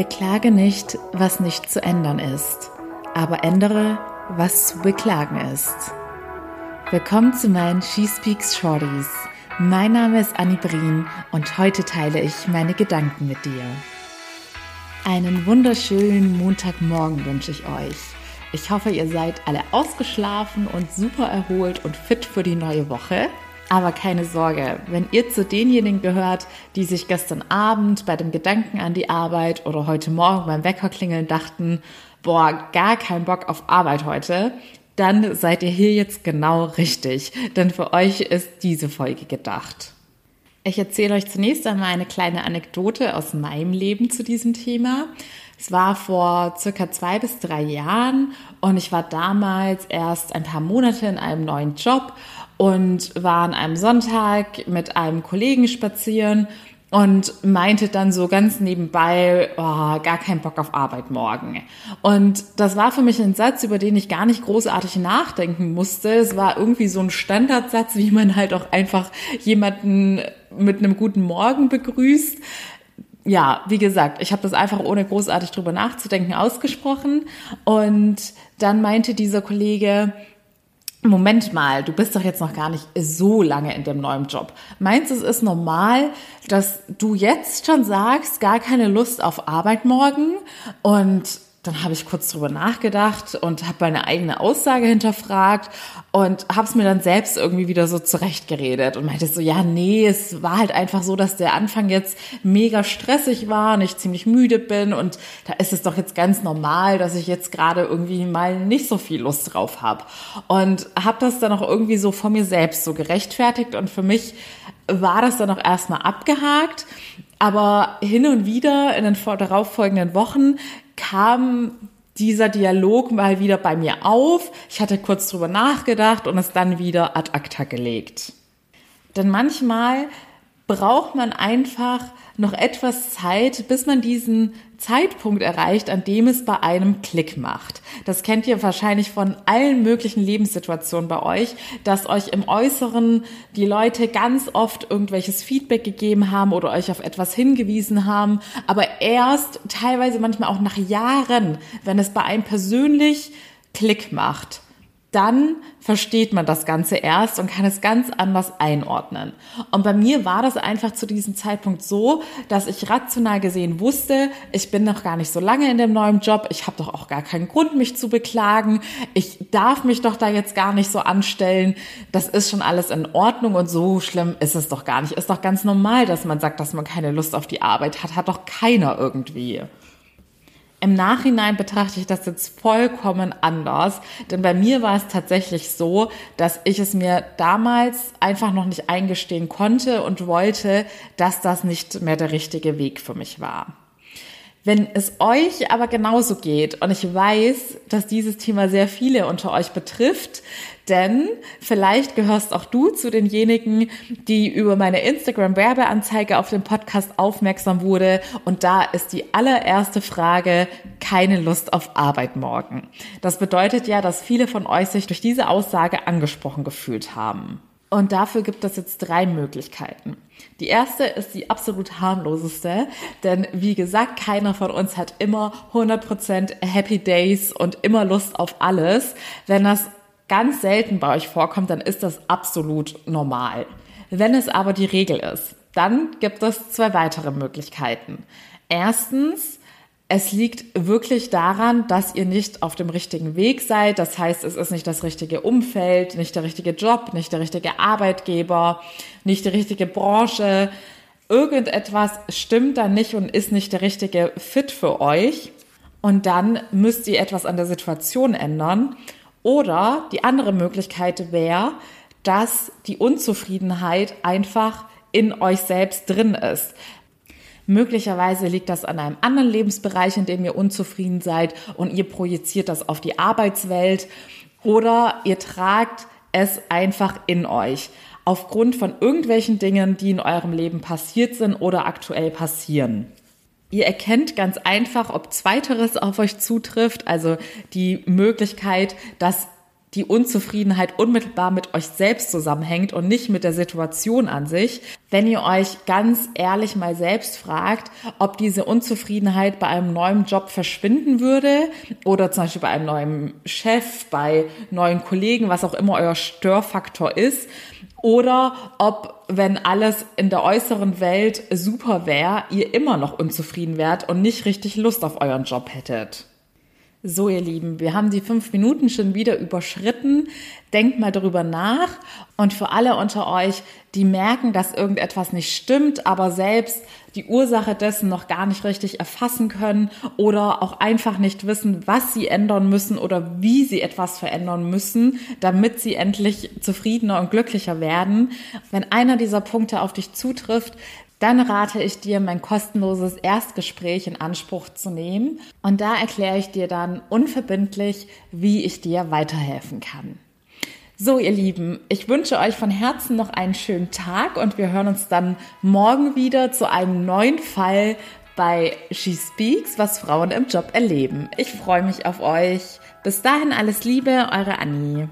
Beklage nicht, was nicht zu ändern ist, aber ändere, was zu beklagen ist. Willkommen zu meinen She Speaks Shorties. Mein Name ist Annie Brien und heute teile ich meine Gedanken mit dir. Einen wunderschönen Montagmorgen wünsche ich euch. Ich hoffe, ihr seid alle ausgeschlafen und super erholt und fit für die neue Woche. Aber keine Sorge, wenn ihr zu denjenigen gehört, die sich gestern Abend bei dem Gedanken an die Arbeit oder heute Morgen beim Weckerklingeln dachten, boah, gar kein Bock auf Arbeit heute, dann seid ihr hier jetzt genau richtig, denn für euch ist diese Folge gedacht. Ich erzähle euch zunächst einmal eine kleine Anekdote aus meinem Leben zu diesem Thema. Es war vor circa zwei bis drei Jahren und ich war damals erst ein paar Monate in einem neuen Job und war an einem Sonntag mit einem Kollegen spazieren und meinte dann so ganz nebenbei, oh, gar keinen Bock auf Arbeit morgen. Und das war für mich ein Satz, über den ich gar nicht großartig nachdenken musste. Es war irgendwie so ein Standardsatz, wie man halt auch einfach jemanden mit einem guten Morgen begrüßt. Ja, wie gesagt, ich habe das einfach ohne großartig drüber nachzudenken ausgesprochen. Und dann meinte dieser Kollege, Moment mal, du bist doch jetzt noch gar nicht so lange in dem neuen Job. Meinst du, es ist normal, dass du jetzt schon sagst, gar keine Lust auf Arbeit morgen und dann habe ich kurz drüber nachgedacht und habe meine eigene Aussage hinterfragt und habe es mir dann selbst irgendwie wieder so zurechtgeredet und meinte so, ja, nee, es war halt einfach so, dass der Anfang jetzt mega stressig war und ich ziemlich müde bin und da ist es doch jetzt ganz normal, dass ich jetzt gerade irgendwie mal nicht so viel Lust drauf habe und habe das dann auch irgendwie so vor mir selbst so gerechtfertigt und für mich war das dann auch erstmal abgehakt. Aber hin und wieder in den darauffolgenden Wochen kam dieser Dialog mal wieder bei mir auf. Ich hatte kurz drüber nachgedacht und es dann wieder ad acta gelegt. Denn manchmal braucht man einfach noch etwas Zeit, bis man diesen Zeitpunkt erreicht, an dem es bei einem Klick macht. Das kennt ihr wahrscheinlich von allen möglichen Lebenssituationen bei euch, dass euch im Äußeren die Leute ganz oft irgendwelches Feedback gegeben haben oder euch auf etwas hingewiesen haben, aber erst teilweise manchmal auch nach Jahren, wenn es bei einem persönlich Klick macht dann versteht man das Ganze erst und kann es ganz anders einordnen. Und bei mir war das einfach zu diesem Zeitpunkt so, dass ich rational gesehen wusste, ich bin noch gar nicht so lange in dem neuen Job, ich habe doch auch gar keinen Grund, mich zu beklagen, ich darf mich doch da jetzt gar nicht so anstellen, das ist schon alles in Ordnung und so schlimm ist es doch gar nicht. Ist doch ganz normal, dass man sagt, dass man keine Lust auf die Arbeit hat, hat doch keiner irgendwie. Im Nachhinein betrachte ich das jetzt vollkommen anders, denn bei mir war es tatsächlich so, dass ich es mir damals einfach noch nicht eingestehen konnte und wollte, dass das nicht mehr der richtige Weg für mich war. Wenn es euch aber genauso geht und ich weiß, dass dieses Thema sehr viele unter euch betrifft, denn vielleicht gehörst auch du zu denjenigen, die über meine Instagram-Werbeanzeige auf den Podcast aufmerksam wurde. Und da ist die allererste Frage, keine Lust auf Arbeit morgen. Das bedeutet ja, dass viele von euch sich durch diese Aussage angesprochen gefühlt haben. Und dafür gibt es jetzt drei Möglichkeiten. Die erste ist die absolut harmloseste, denn wie gesagt, keiner von uns hat immer 100% Happy Days und immer Lust auf alles. Wenn das ganz selten bei euch vorkommt, dann ist das absolut normal. Wenn es aber die Regel ist, dann gibt es zwei weitere Möglichkeiten. Erstens, es liegt wirklich daran, dass ihr nicht auf dem richtigen Weg seid. Das heißt, es ist nicht das richtige Umfeld, nicht der richtige Job, nicht der richtige Arbeitgeber, nicht die richtige Branche. Irgendetwas stimmt da nicht und ist nicht der richtige Fit für euch. Und dann müsst ihr etwas an der Situation ändern. Oder die andere Möglichkeit wäre, dass die Unzufriedenheit einfach in euch selbst drin ist. Möglicherweise liegt das an einem anderen Lebensbereich, in dem ihr unzufrieden seid und ihr projiziert das auf die Arbeitswelt oder ihr tragt es einfach in euch aufgrund von irgendwelchen Dingen, die in eurem Leben passiert sind oder aktuell passieren. Ihr erkennt ganz einfach, ob zweiteres auf euch zutrifft, also die Möglichkeit, dass die Unzufriedenheit unmittelbar mit euch selbst zusammenhängt und nicht mit der Situation an sich, wenn ihr euch ganz ehrlich mal selbst fragt, ob diese Unzufriedenheit bei einem neuen Job verschwinden würde oder zum Beispiel bei einem neuen Chef, bei neuen Kollegen, was auch immer euer Störfaktor ist, oder ob, wenn alles in der äußeren Welt super wäre, ihr immer noch unzufrieden wärt und nicht richtig Lust auf euren Job hättet. So, ihr Lieben, wir haben die fünf Minuten schon wieder überschritten. Denkt mal darüber nach. Und für alle unter euch, die merken, dass irgendetwas nicht stimmt, aber selbst die Ursache dessen noch gar nicht richtig erfassen können oder auch einfach nicht wissen, was sie ändern müssen oder wie sie etwas verändern müssen, damit sie endlich zufriedener und glücklicher werden. Wenn einer dieser Punkte auf dich zutrifft, dann rate ich dir, mein kostenloses Erstgespräch in Anspruch zu nehmen. Und da erkläre ich dir dann unverbindlich, wie ich dir weiterhelfen kann. So, ihr Lieben, ich wünsche euch von Herzen noch einen schönen Tag und wir hören uns dann morgen wieder zu einem neuen Fall bei She Speaks, was Frauen im Job erleben. Ich freue mich auf euch. Bis dahin alles Liebe, eure Annie.